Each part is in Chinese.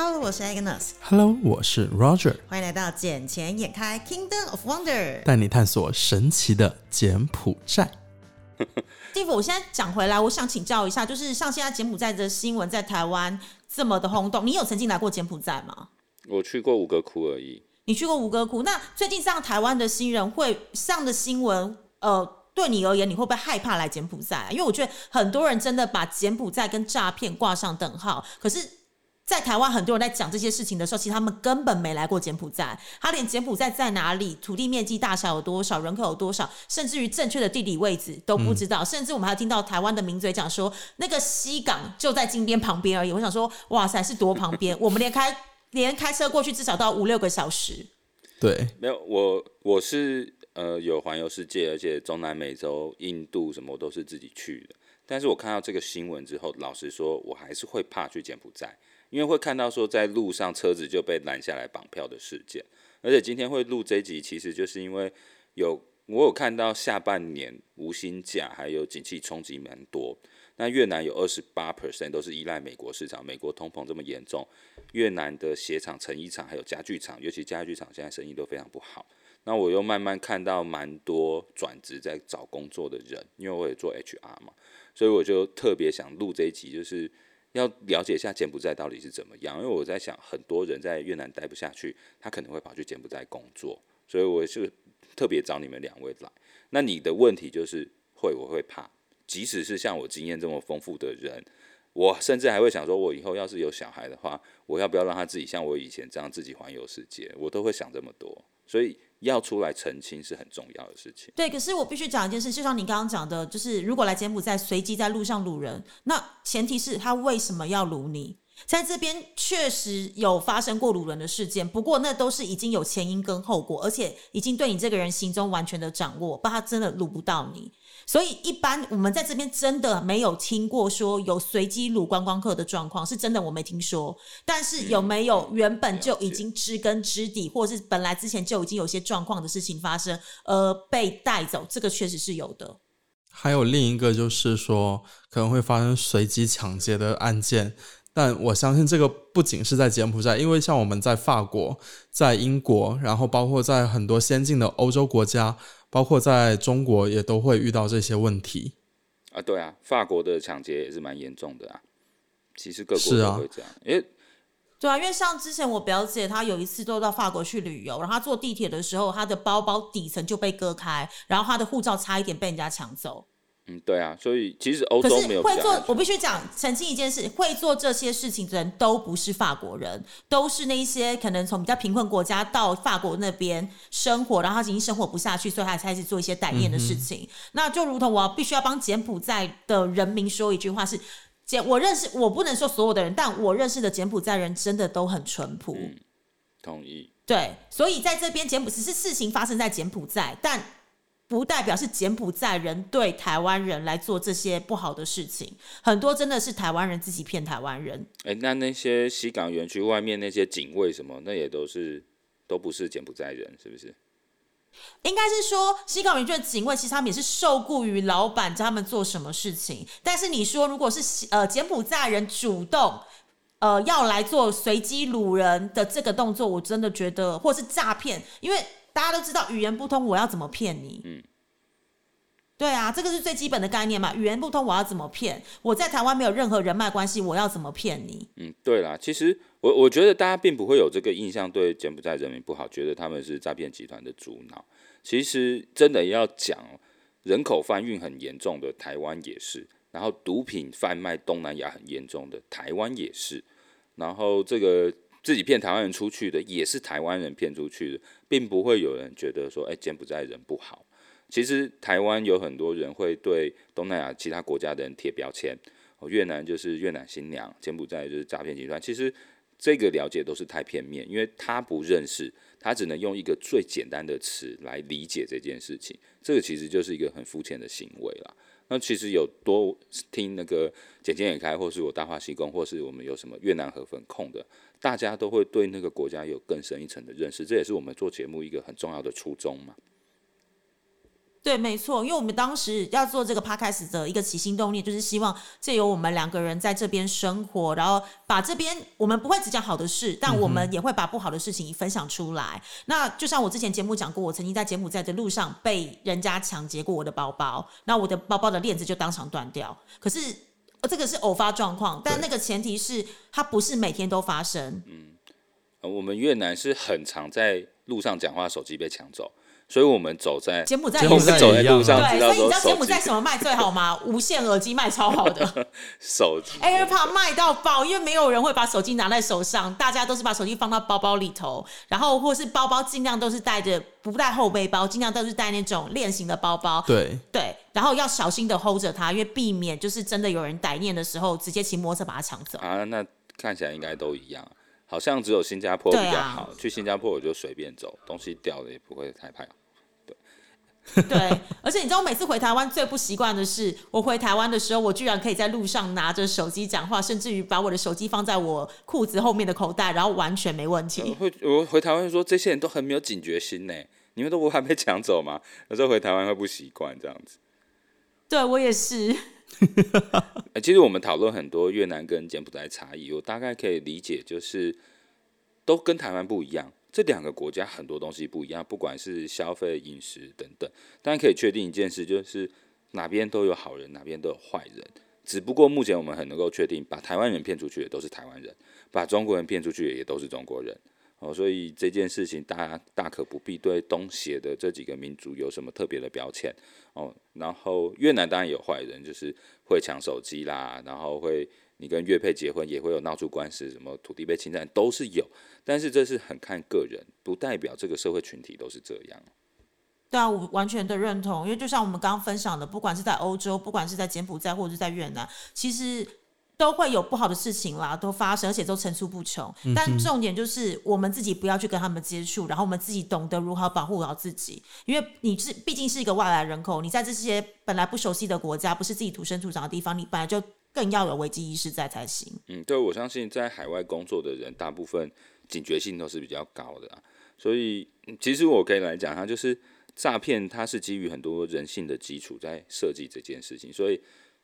Hello，我是 Agnes。Hello，我是 Roger，欢迎来到《捡钱眼开 Kingdom of Wonder》。带你探索神奇的柬埔寨。蒂夫，我现在讲回来，我想请教一下，就是像现在柬埔寨的新闻在台湾这么的轰动，你有曾经来过柬埔寨吗？我去过五个窟而已。你去过五个窟？那最近上台湾的新人会上的新闻，呃，对你而言，你会不会害怕来柬埔寨、啊？因为我觉得很多人真的把柬埔寨跟诈骗挂上等号，可是。在台湾，很多人在讲这些事情的时候，其实他们根本没来过柬埔寨，他连柬埔寨在哪里、土地面积大小有多少、人口有多少，甚至于正确的地理位置都不知道。甚至我们还听到台湾的名嘴讲说，那个西港就在金边旁边而已。我想说，哇塞，是多旁边？我们连开连开车过去至少都要五六个小时。对，没有我我是呃有环游世界，而且中南美洲、印度什么我都是自己去的。但是我看到这个新闻之后，老实说，我还是会怕去柬埔寨。因为会看到说在路上车子就被拦下来绑票的事件，而且今天会录这一集，其实就是因为有我有看到下半年无薪假还有景气冲击蛮多。那越南有二十八 percent 都是依赖美国市场，美国通膨这么严重，越南的鞋厂、成衣厂还有家具厂，尤其家具厂现在生意都非常不好。那我又慢慢看到蛮多转职在找工作的人，因为我也做 HR 嘛，所以我就特别想录这一集，就是。要了解一下柬埔寨到底是怎么样，因为我在想，很多人在越南待不下去，他可能会跑去柬埔寨工作，所以我是特别找你们两位来。那你的问题就是会，我会怕，即使是像我经验这么丰富的人，我甚至还会想说，我以后要是有小孩的话，我要不要让他自己像我以前这样自己环游世界？我都会想这么多，所以。要出来澄清是很重要的事情。对，可是我必须讲一件事，就像你刚刚讲的，就是如果来柬埔寨随机在路上掳人，那前提是他为什么要掳你？在这边确实有发生过掳人的事件，不过那都是已经有前因跟后果，而且已经对你这个人心中完全的掌握，不然他真的掳不到你。所以一般我们在这边真的没有听过说有随机掳观光客的状况，是真的我没听说。但是有没有原本就已经知根知底，或者是本来之前就已经有些状况的事情发生，而被带走，这个确实是有的。还有另一个就是说，可能会发生随机抢劫的案件。但我相信这个不仅是在柬埔寨，因为像我们在法国、在英国，然后包括在很多先进的欧洲国家，包括在中国，也都会遇到这些问题。啊，对啊，法国的抢劫也是蛮严重的啊。其实各国都会这样，因为、啊、对啊，因为像之前我表姐她有一次都到法国去旅游，然后她坐地铁的时候，她的包包底层就被割开，然后她的护照差一点被人家抢走。嗯，对啊，所以其实欧洲没有会做，我必须讲澄清一件事：会做这些事情的人都不是法国人，都是那一些可能从比较贫困国家到法国那边生活，然后他已经生活不下去，所以他才开始做一些歹念的事情。嗯、那就如同我必须要帮柬埔寨的人民说一句话是：柬我认识，我不能说所有的人，但我认识的柬埔寨人真的都很淳朴。嗯，同意。对，所以在这边柬埔寨是事情发生在柬埔寨，但。不代表是柬埔寨人对台湾人来做这些不好的事情，很多真的是台湾人自己骗台湾人。哎、欸，那那些西港园区外面那些警卫什么，那也都是都不是柬埔寨人，是不是？应该是说西港园区的警卫，其实他们也是受雇于老板叫他们做什么事情。但是你说，如果是呃柬埔寨人主动呃要来做随机掳人的这个动作，我真的觉得，或是诈骗，因为。大家都知道语言不通，我要怎么骗你？嗯，对啊，这个是最基本的概念嘛。语言不通，我要怎么骗？我在台湾没有任何人脉关系，我要怎么骗你？嗯，对啦，其实我我觉得大家并不会有这个印象，对柬埔寨人民不好，觉得他们是诈骗集团的主脑。其实真的要讲，人口贩运很严重的台湾也是，然后毒品贩卖东南亚很严重的台湾也是，然后这个。自己骗台湾人出去的，也是台湾人骗出去的，并不会有人觉得说，哎、柬埔寨人不好。其实台湾有很多人会对东南亚其他国家的人贴标签，哦，越南就是越南新娘，柬埔寨就是诈骗集团。其实这个了解都是太片面，因为他不认识，他只能用一个最简单的词来理解这件事情，这个其实就是一个很肤浅的行为啦。那其实有多听那个简简也开，或是我大话西工，或是我们有什么越南河粉控的，大家都会对那个国家有更深一层的认识，这也是我们做节目一个很重要的初衷嘛。对，没错，因为我们当时要做这个 podcast 的一个起心动念，就是希望借由我们两个人在这边生活，然后把这边我们不会只讲好的事，但我们也会把不好的事情分享出来。那就像我之前节目讲过，我曾经在柬埔寨的路上被人家抢劫过我的包包，那我的包包的链子就当场断掉。可是呃，这个是偶发状况，但那个前提是它不是每天都发生。嗯我们越南是很常在路上讲话，手机被抢走，所以我们走在柬埔寨柬埔我走在路上对，知道所以你知道柬埔寨什么卖最好吗？无线耳机卖超好的。手机 AirPod 卖到爆，因为没有人会把手机拿在手上，大家都是把手机放到包包里头，然后或是包包尽量都是带着不带后背包，尽量都是带那种链型的包包。对，对，然后要小心的 hold 着它，因为避免就是真的有人歹念的时候，直接骑摩托车把它抢走。啊，那看起来应该都一样，好像只有新加坡比较好。去新加坡我就随便走，东西掉了也不会太怕。对，而且你知道，我每次回台湾最不习惯的是，我回台湾的时候，我居然可以在路上拿着手机讲话，甚至于把我的手机放在我裤子后面的口袋，然后完全没问我题。会我回台湾会说这些人都很没有警觉心呢，你们都不怕被抢走吗？有时候回台湾会不习惯这样子。对我也是。呃，其实我们讨论很多越南跟柬埔寨差异，我大概可以理解，就是都跟台湾不一样。这两个国家很多东西不一样，不管是消费、饮食等等。当然可以确定一件事，就是哪边都有好人，哪边都有坏人。只不过目前我们很能够确定，把台湾人骗出去的都是台湾人，把中国人骗出去的也都是中国人。哦，所以这件事情大家大可不必对东协的这几个民族有什么特别的标签哦。然后越南当然有坏人，就是会抢手机啦，然后会你跟越配结婚也会有闹出官司，什么土地被侵占都是有，但是这是很看个人，不代表这个社会群体都是这样。对啊，我完全的认同，因为就像我们刚刚分享的，不管是在欧洲，不管是在柬埔寨或者是在越南，其实都会有不好的事情啦，都发生，而且都层出不穷。但重点就是我们自己不要去跟他们接触，然后我们自己懂得如何保护好自己，因为你是毕竟是一个外来人口，你在这些本来不熟悉的国家，不是自己土生土长的地方，你本来就更要有危机意识在才行。嗯，对，我相信在海外工作的人，大部分警觉性都是比较高的、啊，所以其实我可以来讲，它就是诈骗，它是基于很多人性的基础在设计这件事情，所以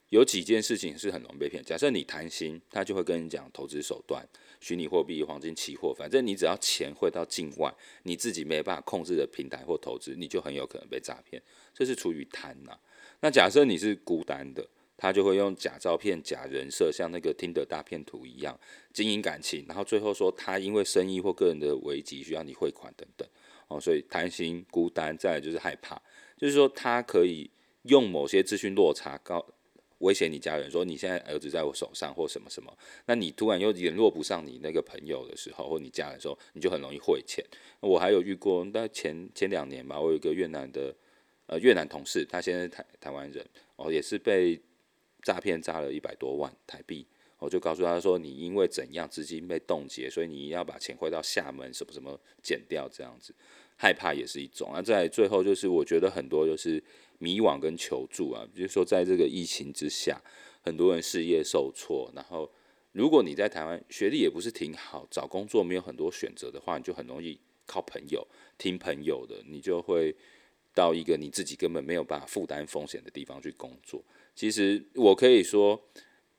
有几件事情是很容易被骗。假设你贪心，他就会跟你讲投资手段、虚拟货币、黄金期货，反正你只要钱汇到境外，你自己没办法控制的平台或投资，你就很有可能被诈骗。这是出于贪呐、那假设你是孤单的，他就会用假照片、假人设，像那个听的大骗图一样经营感情，然后最后说他因为生意或个人的危机需要你汇款等等。哦，所以贪心、孤单，再来就是害怕，就是说他可以用某些资讯落差告威胁你家人说你现在儿子在我手上或什么什么，那你突然又联络不上你那个朋友的时候，或你家人的时候，你就很容易汇钱。我还有遇过，在前前两年吧，我有一个越南的呃越南同事，他现在是台台湾人，哦，也是被诈骗诈了一百多万台币。我就告诉他说，你因为怎样资金被冻结，所以你要把钱汇到厦门什么什么减掉，这样子害怕也是一种。那在最后就是，我觉得很多就是迷惘跟求助啊，比如说在这个疫情之下，很多人事业受挫，然后如果你在台湾学历也不是挺好，找工作没有很多选择的话，你就很容易靠朋友听朋友的，你就会到一个你自己根本没有办法负担风险的地方去工作。其实我可以说。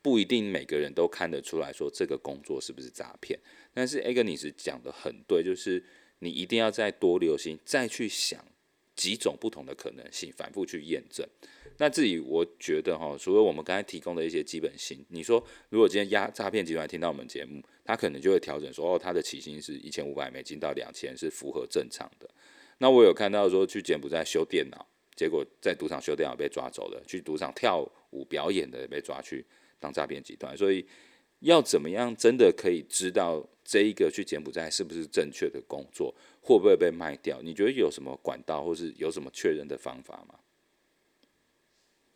不一定每个人都看得出来说这个工作是不是诈骗，但是 Agnes 讲的很对，就是你一定要再多留心，再去想几种不同的可能性，反复去验证。那自己我觉得哈，除了我们刚才提供的一些基本性，你说如果今天压诈骗集团听到我们节目，他可能就会调整说，哦，他的起薪是一千五百美金到两千，是符合正常的。那我有看到说去柬埔寨修电脑，结果在赌场修电脑被抓走了，去赌场跳舞表演的被抓去。当诈骗集团，所以要怎么样真的可以知道这一个去柬埔寨是不是正确的工作，会不会被卖掉？你觉得有什么管道，或是有什么确认的方法吗？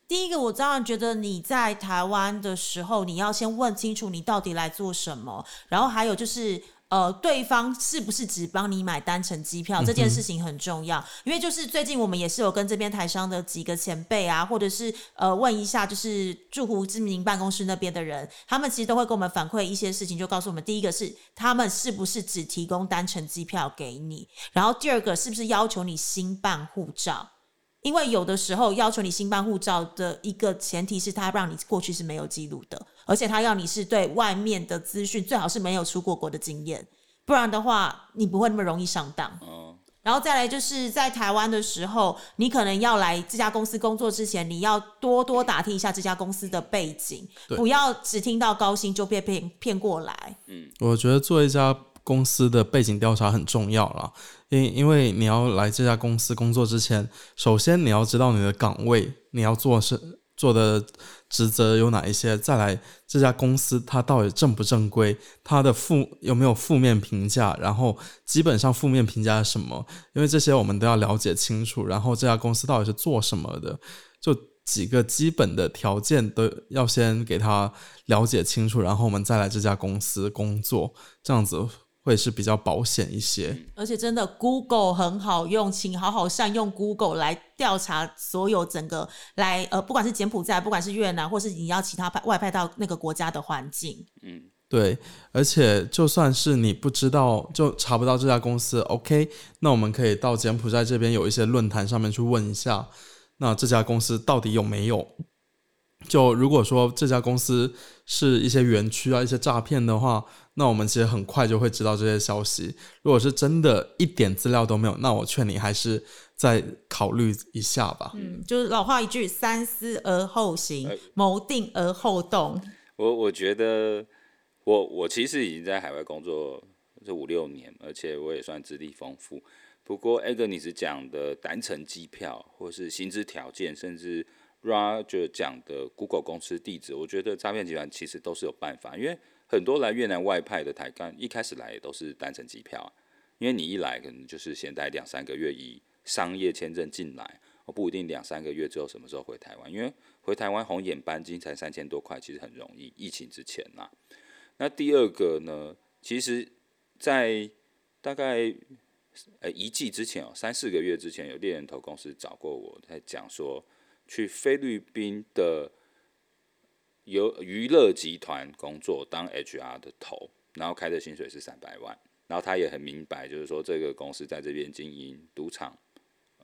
第一个，我当然觉得你在台湾的时候，你要先问清楚你到底来做什么，然后还有就是。呃，对方是不是只帮你买单程机票这件事情很重要，因为就是最近我们也是有跟这边台商的几个前辈啊，或者是呃问一下，就是驻湖知名办公室那边的人，他们其实都会给我们反馈一些事情，就告诉我们，第一个是他们是不是只提供单程机票给你，然后第二个是不是要求你新办护照。因为有的时候要求你新办护照的一个前提是他让你过去是没有记录的，而且他要你是对外面的资讯最好是没有出过国的经验，不然的话你不会那么容易上当。哦，然后再来就是在台湾的时候，你可能要来这家公司工作之前，你要多多打听一下这家公司的背景，对不要只听到高薪就被骗骗过来。嗯我觉得做一家公司的背景调查很重要啦，因因为你要来这家公司工作之前，首先你要知道你的岗位，你要做是做的职责有哪一些，再来这家公司它到底正不正规，它的负有没有负面评价，然后基本上负面评价什么，因为这些我们都要了解清楚，然后这家公司到底是做什么的，就几个基本的条件都要先给他了解清楚，然后我们再来这家公司工作，这样子会是比较保险一些。而且真的，Google 很好用，请好好善用 Google 来调查所有整个来呃，不管是柬埔寨，不管是越南，或是你要其他派外派到那个国家的环境，嗯对，而且就算是你不知道，就查不到这家公司，OK，那我们可以到柬埔寨这边有一些论坛上面去问一下，那这家公司到底有没有？就如果说这家公司是一些园区啊、一些诈骗的话，那我们其实很快就会知道这些消息。如果是真的一点资料都没有，那我劝你还是再考虑一下吧。嗯，就是老话一句，三思而后行哎，谋定而后动。我我觉得我我其实已经在海外工作这五六年，而且我也算资历丰富。不过 Agnes 讲的单程机票，或是薪资条件，甚至 Roger 讲的 Google 公司地址，我觉得诈骗集团其实都是有办法，因为很多来越南外派的台干一开始来也都是单程机票啊，因为你一来可能就是先待两三个月，以商业签证进来，我不一定两三个月之后什么时候回台湾，因为回台湾红眼班机才三千多块，其实很容易，疫情之前呐、那第二个呢，其实，在大概呃一季之前哦，三四个月之前，有猎人头公司找过我，在讲说去菲律宾的有娱乐集团工作当 HR 的头，然后开的薪水是三百万，然后他也很明白，就是说这个公司在这边经营赌场，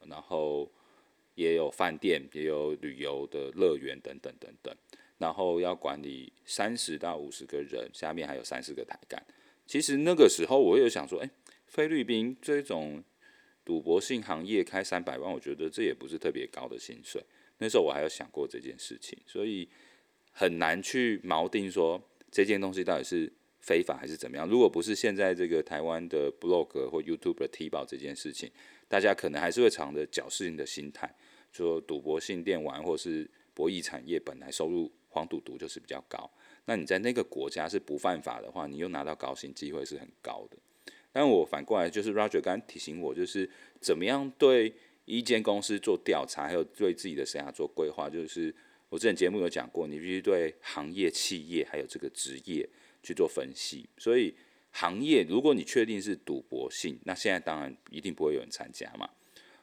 然后也有饭店，也有旅游的乐园等等等等。然后要管理三十到五十个人，下面还有三四个台干。其实那个时候我有想说，哎，菲律宾这种赌博性行业开三百万，我觉得这也不是特别高的薪水。那时候我还有想过这件事情，所以很难去锚定说这件东西到底是非法还是怎么样。如果不是现在这个台湾的 blog 或 YouTube 的踢爆这件事情，大家可能还是会藏着侥幸的心态，说赌博性电玩或是博弈产业本来收入黄赌毒就是比较高，那你在那个国家是不犯法的话，你又拿到高薪，机会是很高的。但我反过来就是 Roger 刚刚提醒我，就是怎么样对一间公司做调查，还有对自己的生涯做规划。就是我之前节目有讲过，你必须对行业、企业还有这个职业去做分析。所以行业，如果你确定是赌博性，那现在当然一定不会有人参加嘛。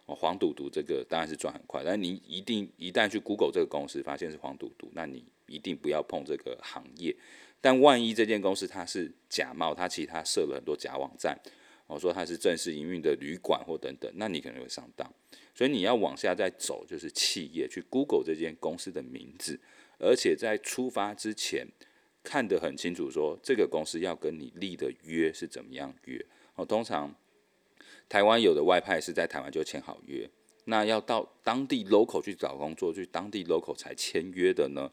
哦，黄赌毒这个当然是赚很快，但你一定一旦去 Google 这个公司，发现是黄赌毒，那你一定不要碰这个行业。但万一这间公司它是假冒，它其实它设了很多假网站，我说它是正式营运的旅馆或等等，那你可能会上当。所以你要往下再走，就是企业去 Google 这间公司的名字，而且在出发之前看得很清楚，说这个公司要跟你立的约是怎么样约。哦，通常台湾有的外派是在台湾就签好约，那要到当地 local 去找工作，去当地 local 才签约的呢，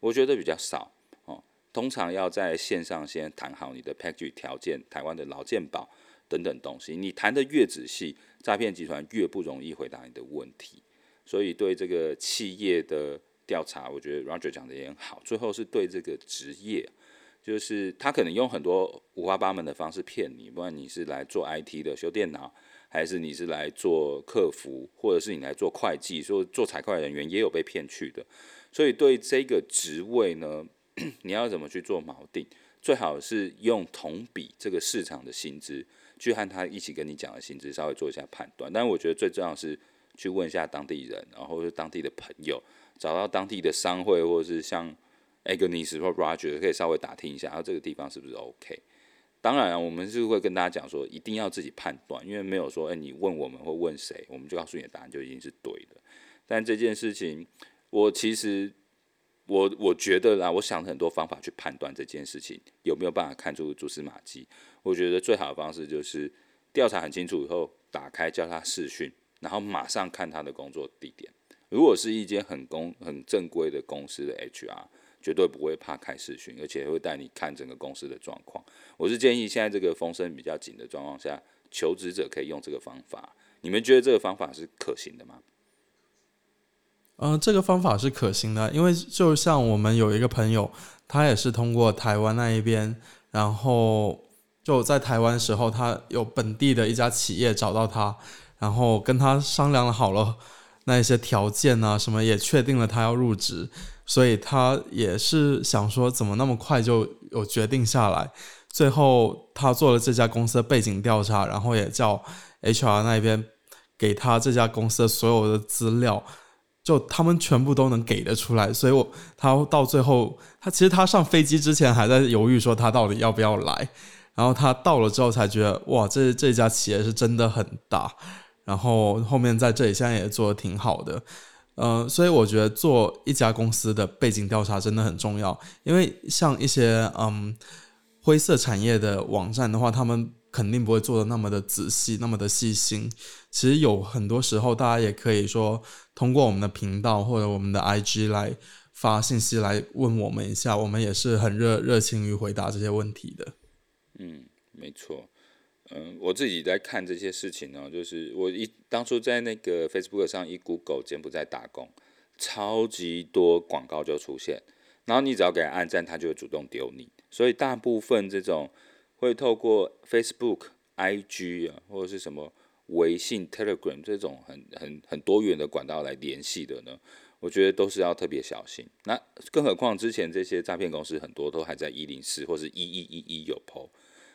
我觉得比较少。哦，通常要在线上先谈好你的 package 条件，台湾的劳健保等等东西，你谈的越仔细，诈骗集团越不容易回答你的问题。所以对这个企业的调查，我觉得 Roger 讲的也很好。最后是对这个职业，就是他可能用很多五花八门的方式骗你，不管你是来做 IT 的修电脑，还是你是来做客服，或者是你来做会计，说做财会人员也有被骗去的。所以对这个职位呢，你要怎么去做锚定？最好是用同比这个市场的薪资，去和他一起跟你讲的薪资稍微做一下判断。但我觉得最重要是去问一下当地人，然后是当地的朋友，找到当地的商会，或者是像 Agnes 或 Roger 可以稍微打听一下，然后这个地方是不是 OK。当然啊，我们是会跟大家讲说，一定要自己判断，因为没有说，哎，你问我们或问谁，我们就告诉你的答案就已经是对的。但这件事情，我其实我我觉得啦，我想很多方法去判断这件事情有没有办法看出蛛丝马迹。我觉得最好的方式就是调查很清楚以后，打开叫他视讯，然后马上看他的工作地点。如果是一间很公很正规的公司的 HR。绝对不会怕开视讯，而且会带你看整个公司的状况。我是建议现在这个风声比较紧的状况下，求职者可以用这个方法。你们觉得这个方法是可行的吗？嗯，这个方法是可行的，因为就像我们有一个朋友，他也是通过台湾那一边，然后就在台湾时候，他有本地的一家企业找到他，然后跟他商量好了那一些条件啊，什么也确定了他要入职。所以他也是想说，怎么那么快就有决定下来？最后他做了这家公司的背景调查，然后也叫 HR 那边给他这家公司的所有的资料，就他们全部都能给得出来。所以，我他到最后，他其实他上飞机之前还在犹豫，说他到底要不要来。然后他到了之后才觉得，哇，这这家企业是真的很大。然后后面在这里现在也做的挺好的。嗯，所以我觉得做一家公司的背景调查真的很重要，因为像一些嗯灰色产业的网站的话，他们肯定不会做的那么的仔细，那么的细心。其实有很多时候，大家也可以说通过我们的频道或者我们的 IG 来发信息来问我们一下，我们也是很热热情于回答这些问题的。嗯，没错。嗯，我自己在看这些事情呢，就是我一当初在那个 Facebook 上一 Google 柬埔寨打工，超级多广告就出现，然后你只要给他按赞，他就会主动丢你。所以大部分这种会透过 Facebook、IG 啊，或者是什么微信、Telegram 这种很很很多元的管道来联系的呢，我觉得都是要特别小心。那更何况之前这些诈骗公司很多都还在一零四或是一一一一有 PO。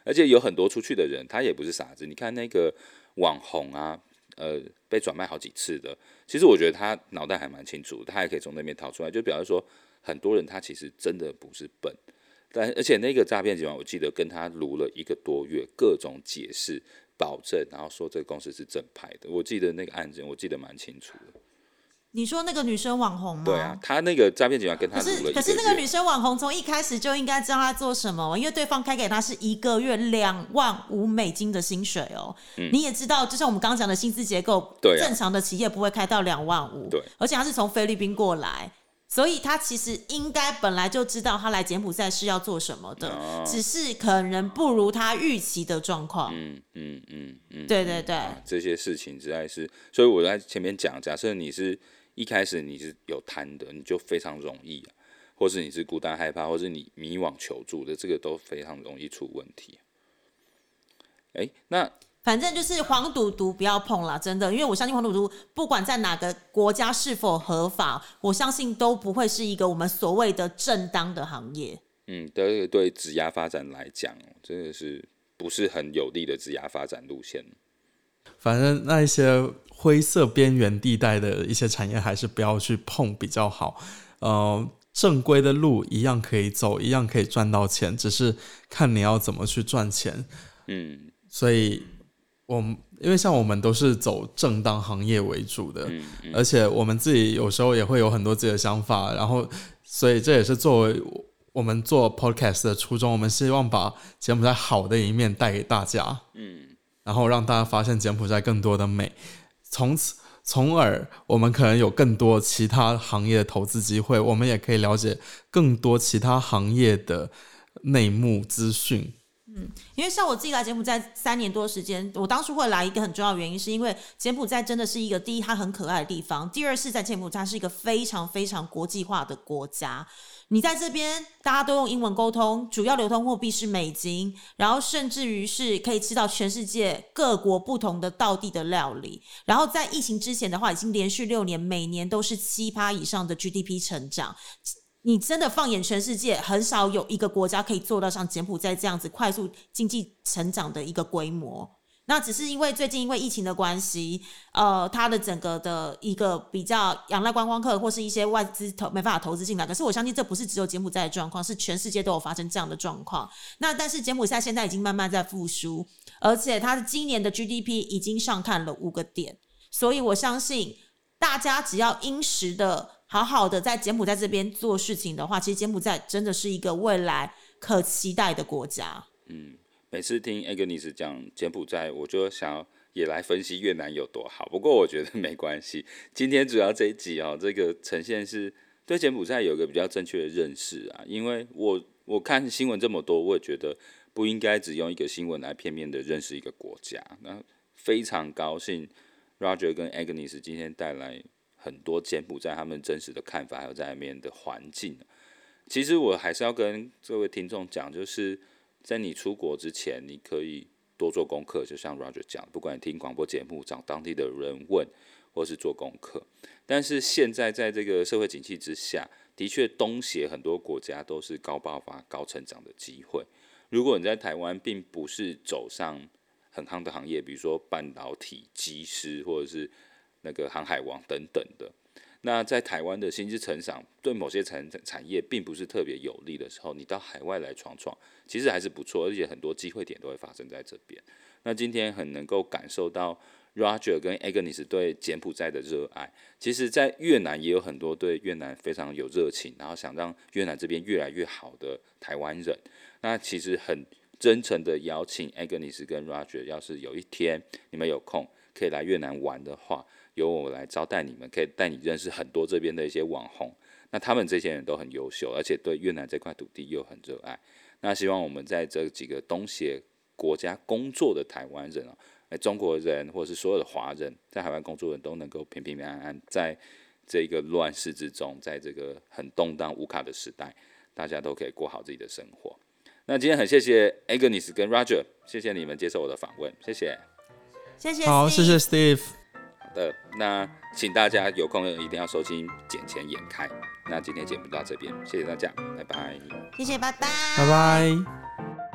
而且有很多出去的人，他也不是傻子。你看那个网红啊，呃，被转卖好几次的，其实我觉得他脑袋还蛮清楚，他还可以从那边逃出来。就表示说，很多人他其实真的不是笨，但而且那个诈骗集团，我记得跟他撸了一个多月，各种解释、保证，然后说这个公司是正派的。我记得那个案件，我记得蛮清楚的。你说那个女生网红吗？对啊，他那个诈骗集团跟他可是可是那个女生网红从一开始就应该知道他做什么，因为对方开给他是一个月两万五美金的薪水哦。嗯，你也知道，就像我们刚刚讲的薪资结构，对，正常的企业不会开到两万五。对，而且他是从菲律宾过来，所以他其实应该本来就知道他来柬埔寨是要做什么的，只是可能不如他预期的状况。嗯嗯嗯嗯，对对对，这些事情实在是，所以我在前面讲，假设你是。一开始你是有贪的，你就非常容易啊，或是你是孤单害怕，或是你迷惘求助的，这个都非常容易出问题。哎，那反正就是黄赌毒不要碰了，真的，因为我相信黄赌毒不管在哪个国家是否合法，我相信都不会是一个我们所谓的正当的行业。嗯，对对，职涯发展来讲，真的是不是很有利的职涯发展路线。反正那一些。灰色边缘地带的一些产业还是不要去碰比较好。呃，正规的路一样可以走，一样可以赚到钱，只是看你要怎么去赚钱。嗯，所以，我们因为像我们都是走正当行业为主的，而且我们自己有时候也会有很多自己的想法，然后，所以这也是作为我们做 podcast 的初衷，我们希望把柬埔寨好的一面带给大家。嗯，然后让大家发现柬埔寨更多的美。从此，从而我们可能有更多其他行业的投资机会，我们也可以了解更多其他行业的内幕资讯。嗯，因为像我自己来柬埔寨三年多时间，我当初会来一个很重要的原因，是因为柬埔寨真的是一个第一，它很可爱的地方；第二是，在柬埔寨是一个非常非常国际化的国家。你在这边，大家都用英文沟通，主要流通货币是美金，然后甚至于是可以吃到全世界各国不同的道地的料理。然后在疫情之前的话，已经连续六年每年都是七趴以上的 GDP 成长。你真的放眼全世界，很少有一个国家可以做到像柬埔寨这样子快速经济成长的一个规模。那只是因为最近因为疫情的关系，呃，它的整个的一个比较仰赖观光客或是一些外资投没办法投资进来。可是我相信这不是只有柬埔寨的状况，是全世界都有发生这样的状况。那但是柬埔寨现在已经慢慢在复苏，而且它的今年的 GDP 已经上看了五个点，所以我相信大家只要殷实的、好好的在柬埔寨这边做事情的话，其实柬埔寨真的是一个未来可期待的国家。嗯。每次听 Agnes 讲柬埔寨，我就想要也来分析越南有多好。不过我觉得没关系，今天主要这一集哦，这个呈现是对柬埔寨有一个比较正确的认识啊。因为我我看新闻这么多，我也觉得不应该只用一个新闻来片面的认识一个国家。那非常高兴 Roger 跟 Agnes 今天带来很多柬埔寨他们真实的看法，还有在里面的环境。其实我还是要跟各位听众讲，就是。在你出国之前，你可以多做功课，就像 Roger 讲，不管你听广播节目、找当地的人问，或是做功课。但是现在在这个社会景气之下，的确东协很多国家都是高爆发、高成长的机会。如果你在台湾并不是走上很夯的行业，比如说半导体、机师，或者是那个航海王等等的。那在台湾的薪资成长对某些产产业并不是特别有利的时候，你到海外来闯闯，其实还是不错，而且很多机会点都会发生在这边。那今天很能够感受到 Roger 跟 Agnes 对柬埔寨的热爱，其实，在越南也有很多对越南非常有热情，然后想让越南这边越来越好的台湾人。那其实很真诚的邀请 Agnes 跟 Roger，要是有一天你们有空可以来越南玩的话。由我来招待你们，可以带你认识很多这边的一些网红。那他们这些人都很优秀，而且对越南这块土地又很热爱。那希望我们在这几个东协国家工作的台湾人啊，哎，中国人或者是所有的华人在海外工作人都能够平平安安，在这个乱世之中，在这个很动荡无卡的时代，大家都可以过好自己的生活。那今天很谢谢 Agnes 跟 Roger，谢谢你们接受我的访问，谢谢，谢谢，好，谢谢 Steve。的那，请大家有空一定要收听《捡钱眼开》。那今天节目到这边，谢谢大家，拜拜。谢谢，拜拜，拜拜。